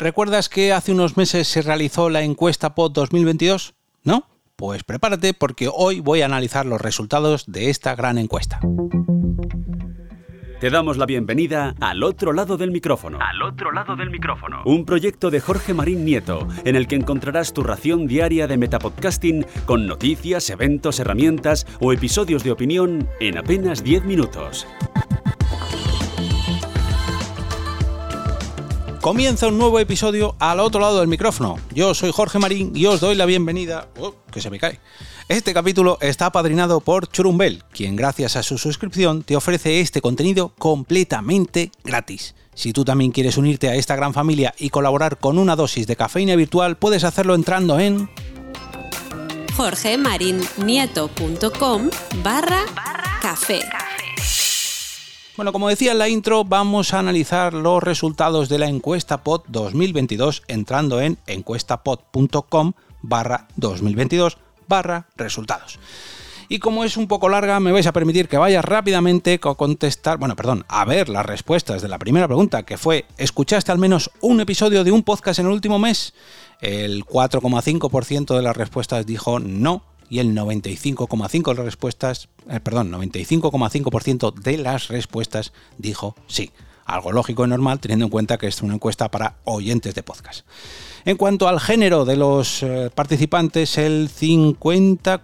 ¿Recuerdas que hace unos meses se realizó la encuesta POT 2022? ¿No? Pues prepárate porque hoy voy a analizar los resultados de esta gran encuesta. Te damos la bienvenida al otro lado del micrófono. Al otro lado del micrófono. Un proyecto de Jorge Marín Nieto, en el que encontrarás tu ración diaria de metapodcasting con noticias, eventos, herramientas o episodios de opinión en apenas 10 minutos. Comienza un nuevo episodio al otro lado del micrófono. Yo soy Jorge Marín y os doy la bienvenida. Oh, que se me cae. Este capítulo está apadrinado por Churumbel, quien gracias a su suscripción te ofrece este contenido completamente gratis. Si tú también quieres unirte a esta gran familia y colaborar con una dosis de cafeína virtual, puedes hacerlo entrando en jorgemarinieto.com barra café. Bueno, como decía en la intro, vamos a analizar los resultados de la encuesta POT 2022 entrando en encuestapod.com barra 2022 barra resultados. Y como es un poco larga, me vais a permitir que vaya rápidamente a contestar, bueno, perdón, a ver las respuestas de la primera pregunta, que fue, ¿escuchaste al menos un episodio de un podcast en el último mes? El 4,5% de las respuestas dijo no, y el 95,5% de las respuestas, eh, perdón, 95,5% de las respuestas dijo sí. Algo lógico y normal teniendo en cuenta que es una encuesta para oyentes de podcast. En cuanto al género de los eh, participantes, el 50,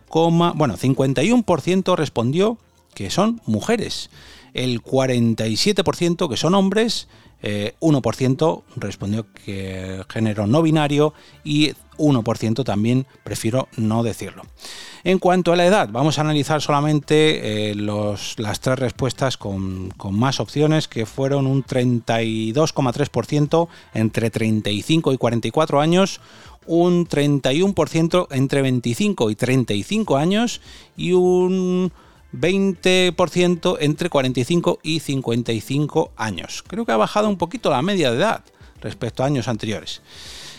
bueno, 51% respondió que son mujeres, el 47% que son hombres 1% eh, respondió que género no binario y 1% también prefiero no decirlo. En cuanto a la edad, vamos a analizar solamente eh, las tres respuestas con, más opciones, que fueron un 32,3% entre 35 y 44 años, un 31% entre 25 y 35 años y un 20% entre 45 y 55 años. Creo que ha bajado un poquito la media de edad respecto a años anteriores.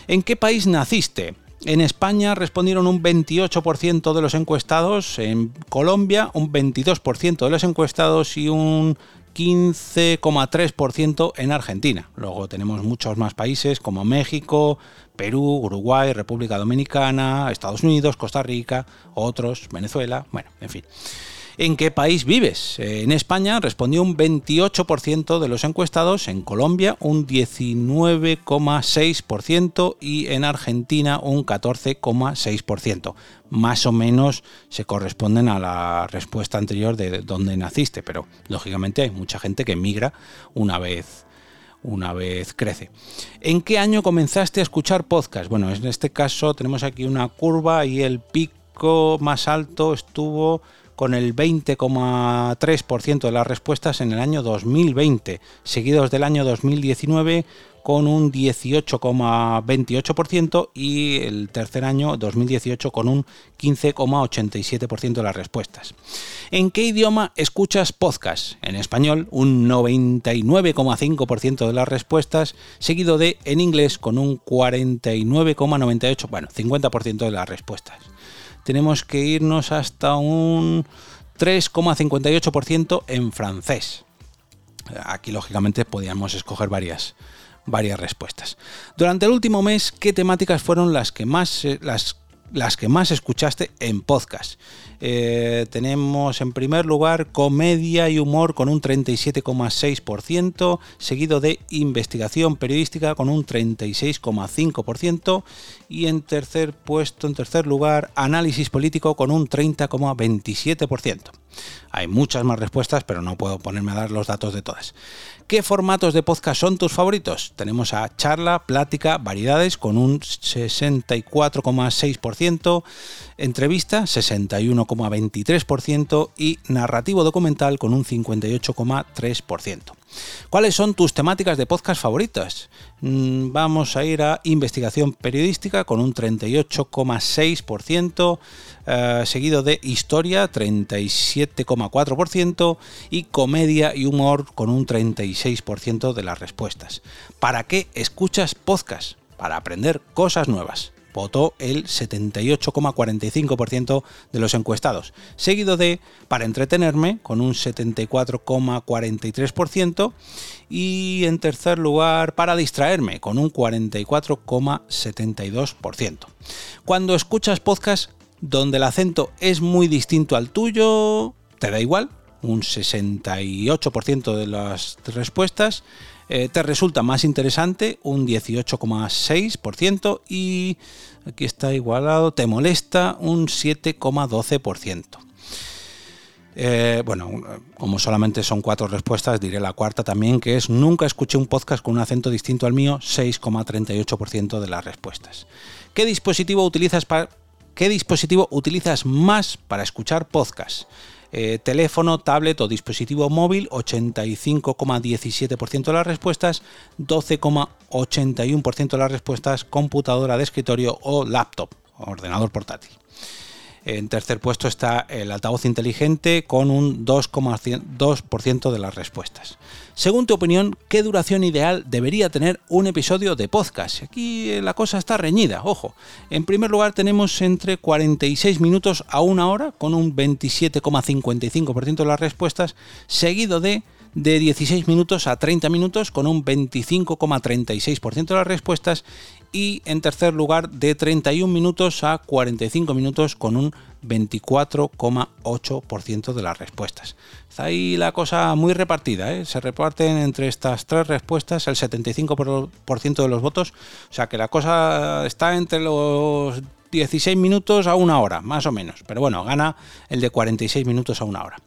¿En qué país naciste? En España respondieron un 28% de los encuestados, en Colombia un 22% de los encuestados y un 15,3% en Argentina. Luego tenemos muchos más países como México, Perú, Uruguay, República Dominicana, Estados Unidos, Costa Rica, otros, Venezuela, bueno, en fin. ¿En qué país vives? En España respondió un 28% de los encuestados, en Colombia un 19,6% y en Argentina un 14,6%. Más o menos se corresponden a la respuesta anterior de dónde naciste, pero lógicamente hay mucha gente que migra una vez una vez crece. ¿En qué año comenzaste a escuchar podcast? Bueno, en este caso tenemos aquí una curva y el pico más alto estuvo con el 20,3% de las respuestas en el año 2020, seguidos del año 2019 con un 18,28% y el tercer año 2018 con un 15,87% de las respuestas. ¿En qué idioma escuchas podcast? En español un 99,5% de las respuestas, seguido de en inglés con un 49,98%, bueno, 50% de las respuestas tenemos que irnos hasta un 3,58% en francés. Aquí, lógicamente, podíamos escoger varias, varias respuestas. Durante el último mes, ¿qué temáticas fueron las que más, las las que más escuchaste en podcast. Eh, tenemos en primer lugar comedia y humor con un 37,6%, seguido de investigación periodística con un 36,5% y en tercer puesto, en tercer lugar, análisis político con un 30,27%. Hay muchas más respuestas, pero no puedo ponerme a dar los datos de todas. ¿Qué formatos de podcast son tus favoritos? Tenemos a charla, plática, variedades con un 64,6%, entrevista 61,23% y narrativo documental con un 58,3%. ¿Cuáles son tus temáticas de podcast favoritas? Mm, vamos a ir a investigación periodística con un 38,6%, eh, seguido de historia 37,4% y comedia y humor con un 36% de las respuestas. ¿Para qué escuchas podcast? Para aprender cosas nuevas. Votó el 78,45% de los encuestados, seguido de Para entretenerme con un 74,43% y en tercer lugar Para distraerme con un 44,72%. Cuando escuchas podcast donde el acento es muy distinto al tuyo, ¿te da igual? Un 68% de las respuestas eh, te resulta más interesante un 18,6% y aquí está igualado, te molesta un 7,12%. Eh, bueno, como solamente son cuatro respuestas, diré la cuarta también, que es nunca escuché un podcast con un acento distinto al mío, 6,38% de las respuestas. ¿Qué dispositivo utilizas qué dispositivo utilizas más para escuchar podcasts? Eh, teléfono, tablet o dispositivo móvil, 85,17% de las respuestas, 12,81% de las respuestas, computadora de escritorio o laptop, ordenador portátil. En tercer puesto está el altavoz inteligente con un 2,2% de las respuestas. Según tu opinión, ¿qué duración ideal debería tener un episodio de podcast? Aquí eh, la cosa está reñida, ojo. En primer lugar tenemos entre 46 minutos a una hora con un 27,55% de las respuestas, seguido de de 16 minutos a 30 minutos con un 25,36% de las respuestas y en tercer lugar de 31 minutos a 45 minutos con un 24,8% de las respuestas. Está ahí la cosa muy repartida, ¿eh? se reparten entre estas tres respuestas el 75% de los votos, o sea que la cosa está entre los 16 minutos a una hora, más o menos, pero bueno, gana el de 46 minutos a una hora.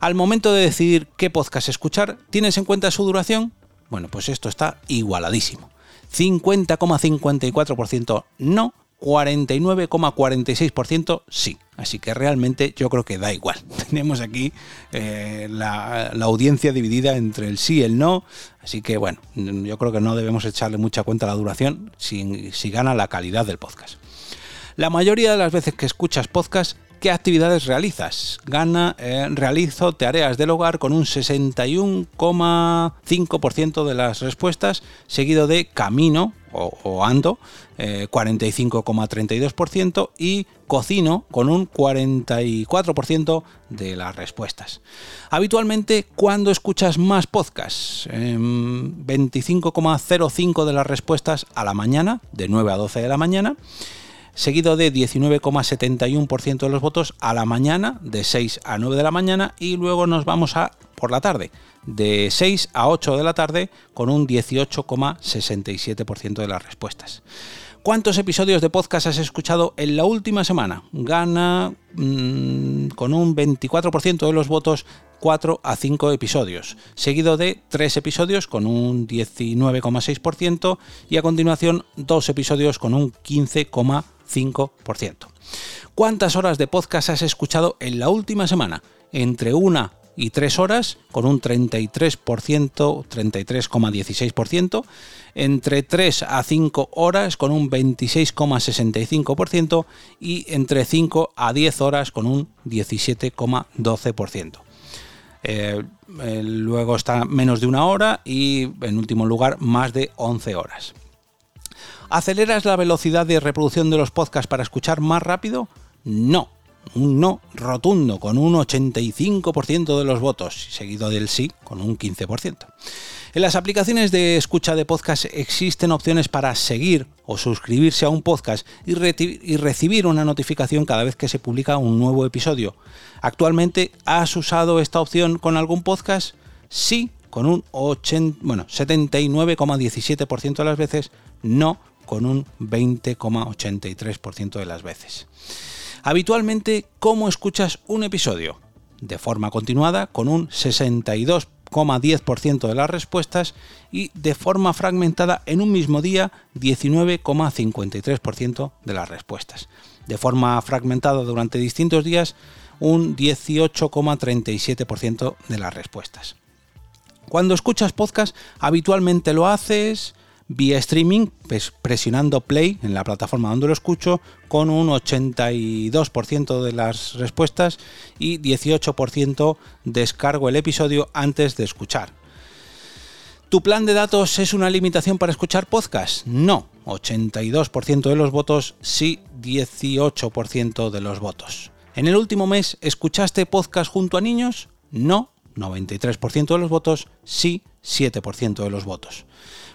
Al momento de decidir qué podcast escuchar, ¿tienes en cuenta su duración? Bueno, pues esto está igualadísimo. 50,54% no, 49,46% sí. Así que realmente yo creo que da igual. Tenemos aquí eh, la, audiencia dividida entre el sí y el no. Así que bueno, yo creo que no debemos echarle mucha cuenta a la duración si, si gana la calidad del podcast. La mayoría de las veces que escuchas podcast ¿Qué actividades realizas? Gana, eh, realizo tareas del hogar con un 61,5% de las respuestas, seguido de camino o, ando, 45,32% eh, y cocino con un 44% de las respuestas. Habitualmente, ¿cuándo escuchas más podcasts? 25,05% de las respuestas a la mañana, de 9 a 12 de la mañana seguido de 19,71% de los votos a la mañana, de 6 a 9 de la mañana, y luego nos vamos a por la tarde, de 6 a 8 de la tarde, con un 18,67% de las respuestas. ¿Cuántos episodios de podcast has escuchado en la última semana? Gana mm, con un 24% de los votos 4 a 5 episodios, seguido de 3 episodios con un 19,6% y a continuación 2 episodios con un 15,5%. 5%. ¿Cuántas horas de podcast has escuchado en la última semana? Entre una y 3 horas, con un 33%, 33,16%, entre 3 a 5 horas, con un 26,65%, y entre 5 a 10 horas, con un 17,12%. Eh, eh, luego está menos de una hora y en último lugar más de 11 horas. ¿Aceleras la velocidad de reproducción de los podcasts para escuchar más rápido? No, un no rotundo con un 85% de los votos, seguido del sí con un 15%. En las aplicaciones de escucha de podcast existen opciones para seguir o suscribirse a un podcast y, recibir una notificación cada vez que se publica un nuevo episodio. ¿Actualmente has usado esta opción con algún podcast? Sí, con un 79,17% de las veces, no con un 20,83% de las veces. Habitualmente, ¿cómo escuchas un episodio? De forma continuada, con un 62,10% de las respuestas y de forma fragmentada en un mismo día 19,53% de las respuestas. De forma fragmentada durante distintos días un 18,37% de las respuestas. Cuando escuchas podcast, habitualmente lo haces vía streaming, pues presionando play en la plataforma donde lo escucho, con un 82% de las respuestas y 18% descargo el episodio antes de escuchar. ¿Tu plan de datos es una limitación para escuchar podcast? No, 82% de los votos, sí 18% de los votos. ¿En el último mes escuchaste podcast junto a niños? No, 93% de los votos, sí 7% de los votos.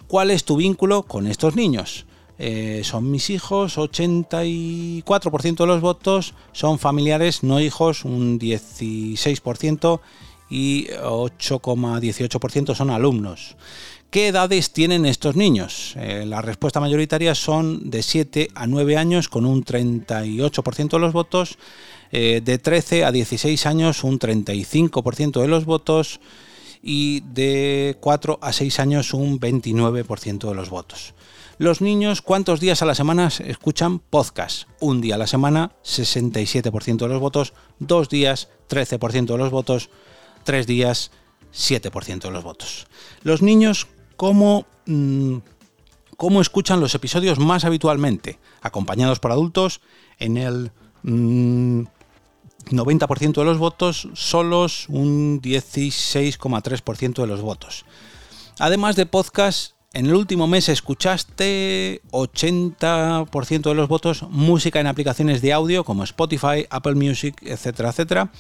¿Cuál es tu vínculo con estos niños? Eh, son mis hijos, 84% de los votos, son familiares, no hijos, un 16% y 8,18% son alumnos. ¿Qué edades tienen estos niños? Eh, la respuesta mayoritaria son de 7 a 9 años con un 38% de los votos, eh, de 13 a 16 años un 35% de los votos y de 4 a 6 años un 29% de los votos. Los niños, ¿cuántos días a la semana escuchan podcast? Un día a la semana, 67% de los votos, dos días, 13% de los votos, tres días, 7% de los votos. Los niños, ¿cómo, mm, cómo escuchan los episodios más habitualmente? Acompañados por adultos, en el 90% mm, de los votos, solos un 16,3% de los votos. Además de podcast, en el último mes escuchaste 80% de los votos música en aplicaciones de audio como Spotify, Apple Music, etcétera, etcétera.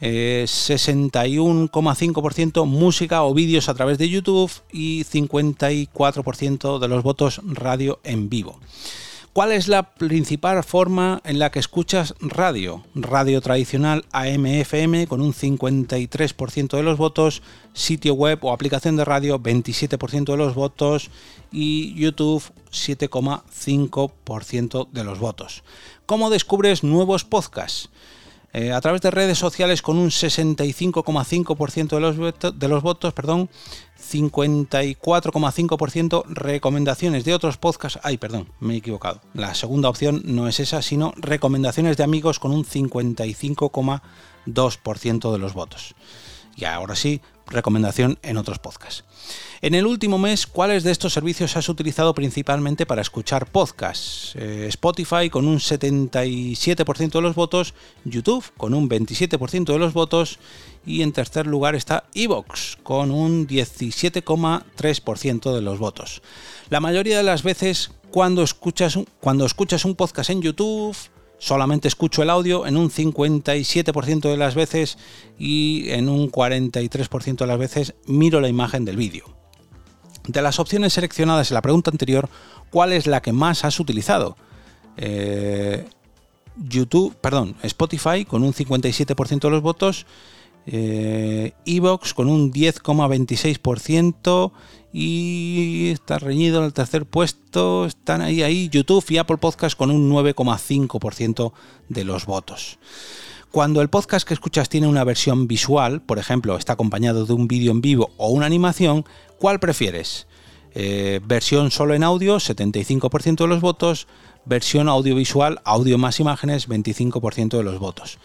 61,5% eh, música o vídeos a través de YouTube y 54% de los votos radio en vivo. ¿Cuál es la principal forma en la que escuchas radio? Radio tradicional AM-FM con un 53% de los votos, sitio web o aplicación de radio 27% de los votos y YouTube 7,5% de los votos. ¿Cómo descubres nuevos podcasts? Eh, a través de redes sociales con un 65,5% de los, de los votos, perdón, 54,5% recomendaciones de otros podcasts. Ay, perdón, me he equivocado. La segunda opción no es esa, sino recomendaciones de amigos con un 55,2% de los votos. Y ahora sí, recomendación en otros podcasts. En el último mes, ¿cuáles de estos servicios has utilizado principalmente para escuchar podcasts? Eh, Spotify con un 77% de los votos, YouTube con un 27% de los votos y en tercer lugar está Evox con un 17,3% de los votos. La mayoría de las veces cuando escuchas, cuando escuchas un podcast en YouTube, solamente escucho el audio en un 57% de las veces y en un 43% de las veces miro la imagen del vídeo. De las opciones seleccionadas en la pregunta anterior, ¿cuál es la que más has utilizado? Eh, YouTube, perdón, Spotify con un 57% de los votos, eh, Evox con un 10,26% y está reñido en el tercer puesto, están ahí, ahí YouTube y Apple Podcast con un 9,5% de los votos. Cuando el podcast que escuchas tiene una versión visual, por ejemplo, está acompañado de un vídeo en vivo o una animación, ¿cuál prefieres? Eh, versión solo en audio, 75% de los votos, versión audiovisual, audio más imágenes, 25% de los votos.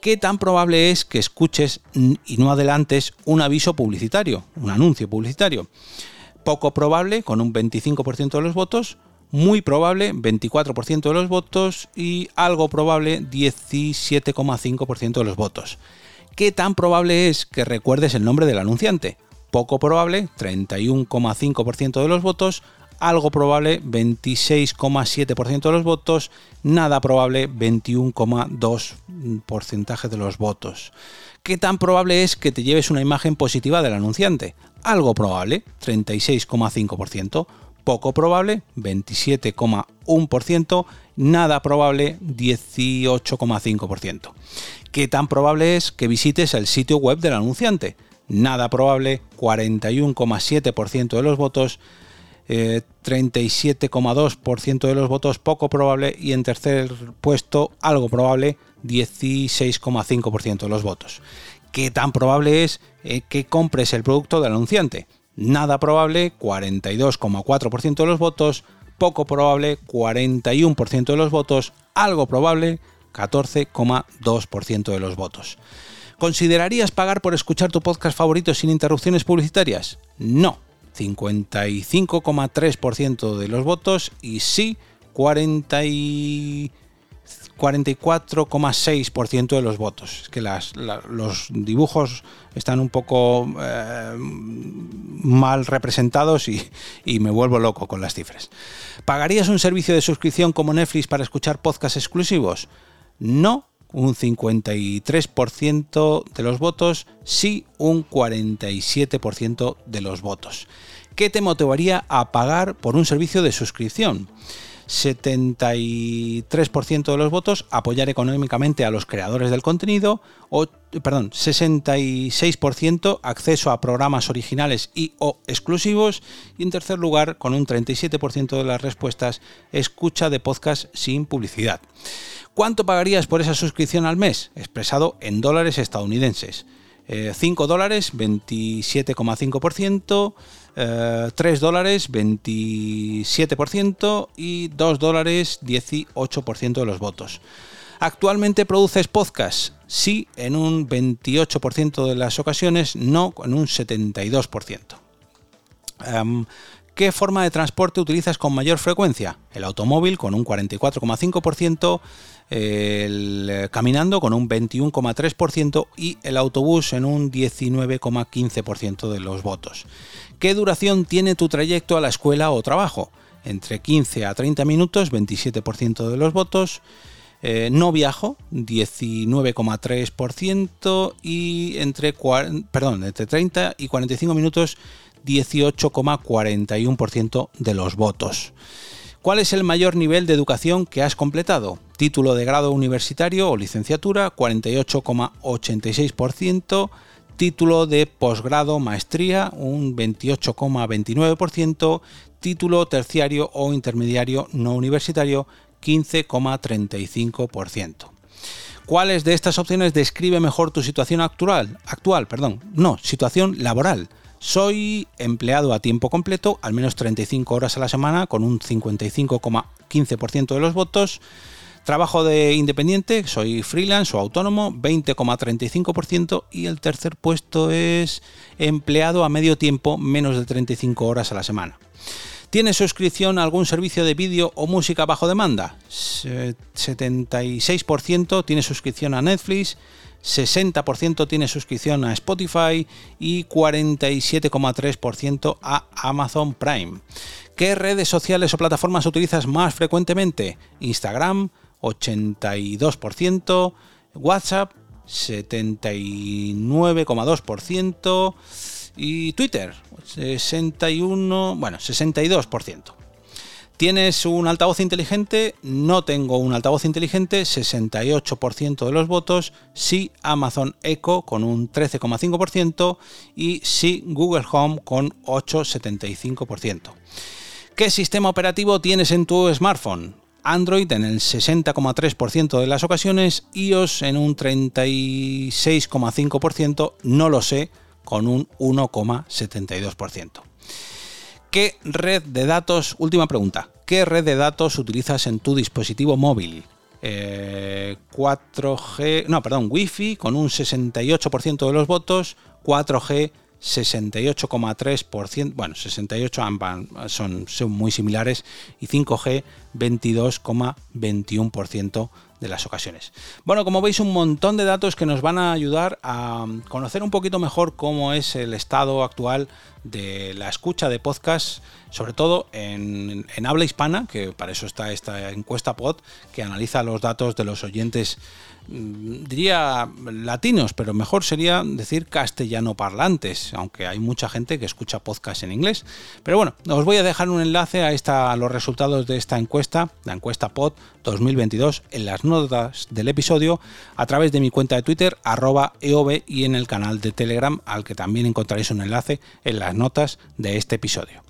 ¿Qué tan probable es que escuches y no adelantes un aviso publicitario, un anuncio publicitario? Poco probable, con un 25% de los votos, muy probable, 24% de los votos y algo probable, 17,5% de los votos. ¿Qué tan probable es que recuerdes el nombre del anunciante? Poco probable, 31,5% de los votos, algo probable 26,7% de los votos, nada probable 21,2% de los votos. ¿Qué tan probable es que te lleves una imagen positiva del anunciante? Algo probable 36,5%, poco probable 27,1%, nada probable 18,5%. ¿Qué tan probable es que visites el sitio web del anunciante? Nada probable 41,7% de los votos, 37,2% eh, de los votos poco probable y en tercer puesto algo probable 16,5% de los votos. ¿Qué tan probable es eh, que compres el producto del anunciante? Nada probable 42,4% de los votos, poco probable 41% de los votos, algo probable 14,2% de los votos. ¿Considerarías pagar por escuchar tu podcast favorito sin interrupciones publicitarias? No, 55,3% de los votos y sí 44,2% 44,6% de los votos. Es que los dibujos están un poco eh, mal representados y, y me vuelvo loco con las cifras. ¿Pagarías un servicio de suscripción como Netflix para escuchar podcasts exclusivos? No, un 53% de los votos, sí un 47% de los votos. ¿Qué te motivaría a pagar por un servicio de suscripción? 73% de los votos apoyar económicamente a los creadores del contenido, o, perdón, 66% acceso a programas originales y o exclusivos y en tercer lugar, con un 37% de las respuestas, escucha de podcast sin publicidad. ¿Cuánto pagarías por esa suscripción al mes? Expresado en dólares estadounidenses. 5 eh, dólares, 27,5%, 3 eh, dólares 27% y 2 dólares 18% de los votos. ¿Actualmente produces podcast? Sí, en un 28% de las ocasiones, no en un 72%. Em, ¿Qué forma de transporte utilizas con mayor frecuencia? El automóvil con un 44,5%, el caminando con un 21,3% y el autobús en un 19,15% de los votos. ¿Qué duración tiene tu trayecto a la escuela o trabajo? Entre 15 a 30 minutos, 27% de los votos. Eh, no viajo, 19,3% y entre, perdón, entre 30 y 45 minutos, 18,41% de los votos. ¿Cuál es el mayor nivel de educación que has completado? Título de grado universitario o licenciatura, 48,86% título de posgrado, maestría, un 28,29%, título terciario o intermediario no universitario, 15,35%. ¿Cuáles de estas opciones describe mejor tu situación actual? Actual, perdón. No, situación laboral. Soy empleado a tiempo completo, al menos 35 horas a la semana, con un 55,15% de los votos. Trabajo de independiente, soy freelance o autónomo, 20,35% y el tercer puesto es empleado a medio tiempo, menos de 35 horas a la semana. ¿Tiene suscripción a algún servicio de vídeo o música bajo demanda? 76% tiene suscripción a Netflix, 60% tiene suscripción a Spotify y 47,3% a Amazon Prime. ¿Qué redes sociales o plataformas utilizas más frecuentemente? Instagram, 82%, WhatsApp 79,2% y Twitter 61, bueno, 62%. ¿Tienes un altavoz inteligente? No tengo un altavoz inteligente, 68% de los votos, sí Amazon Echo con un 13,5% y sí Google Home con 8,75%. ¿Qué sistema operativo tienes en tu smartphone? Android en el 60,3% de las ocasiones, iOS en un 36,5%, no lo sé, con un 1,72%. ¿Qué red de datos, última pregunta, qué red de datos utilizas en tu dispositivo móvil? 4G, eh, no, perdón, Wi-Fi con un 68% de los votos, 4G 68,3%, bueno, 68 ambas son, son muy similares y 5G 22,21% de las ocasiones. Bueno, como veis, un montón de datos que nos van a ayudar a conocer un poquito mejor cómo es el estado actual de la escucha de podcast, sobre todo en, habla hispana, que para eso está esta encuesta pod, que analiza los datos de los oyentes diría latinos, pero mejor sería decir castellano parlantes, aunque hay mucha gente que escucha podcast en inglés. Pero bueno, os voy a dejar un enlace a los resultados de esta encuesta, la encuesta POD 2022, en las notas del episodio, a través de mi cuenta de Twitter, arroba EOB, y en el canal de Telegram, al que también encontraréis un enlace en las notas de este episodio.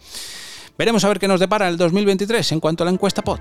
Veremos a ver qué nos depara el 2023 en cuanto a la encuesta POD.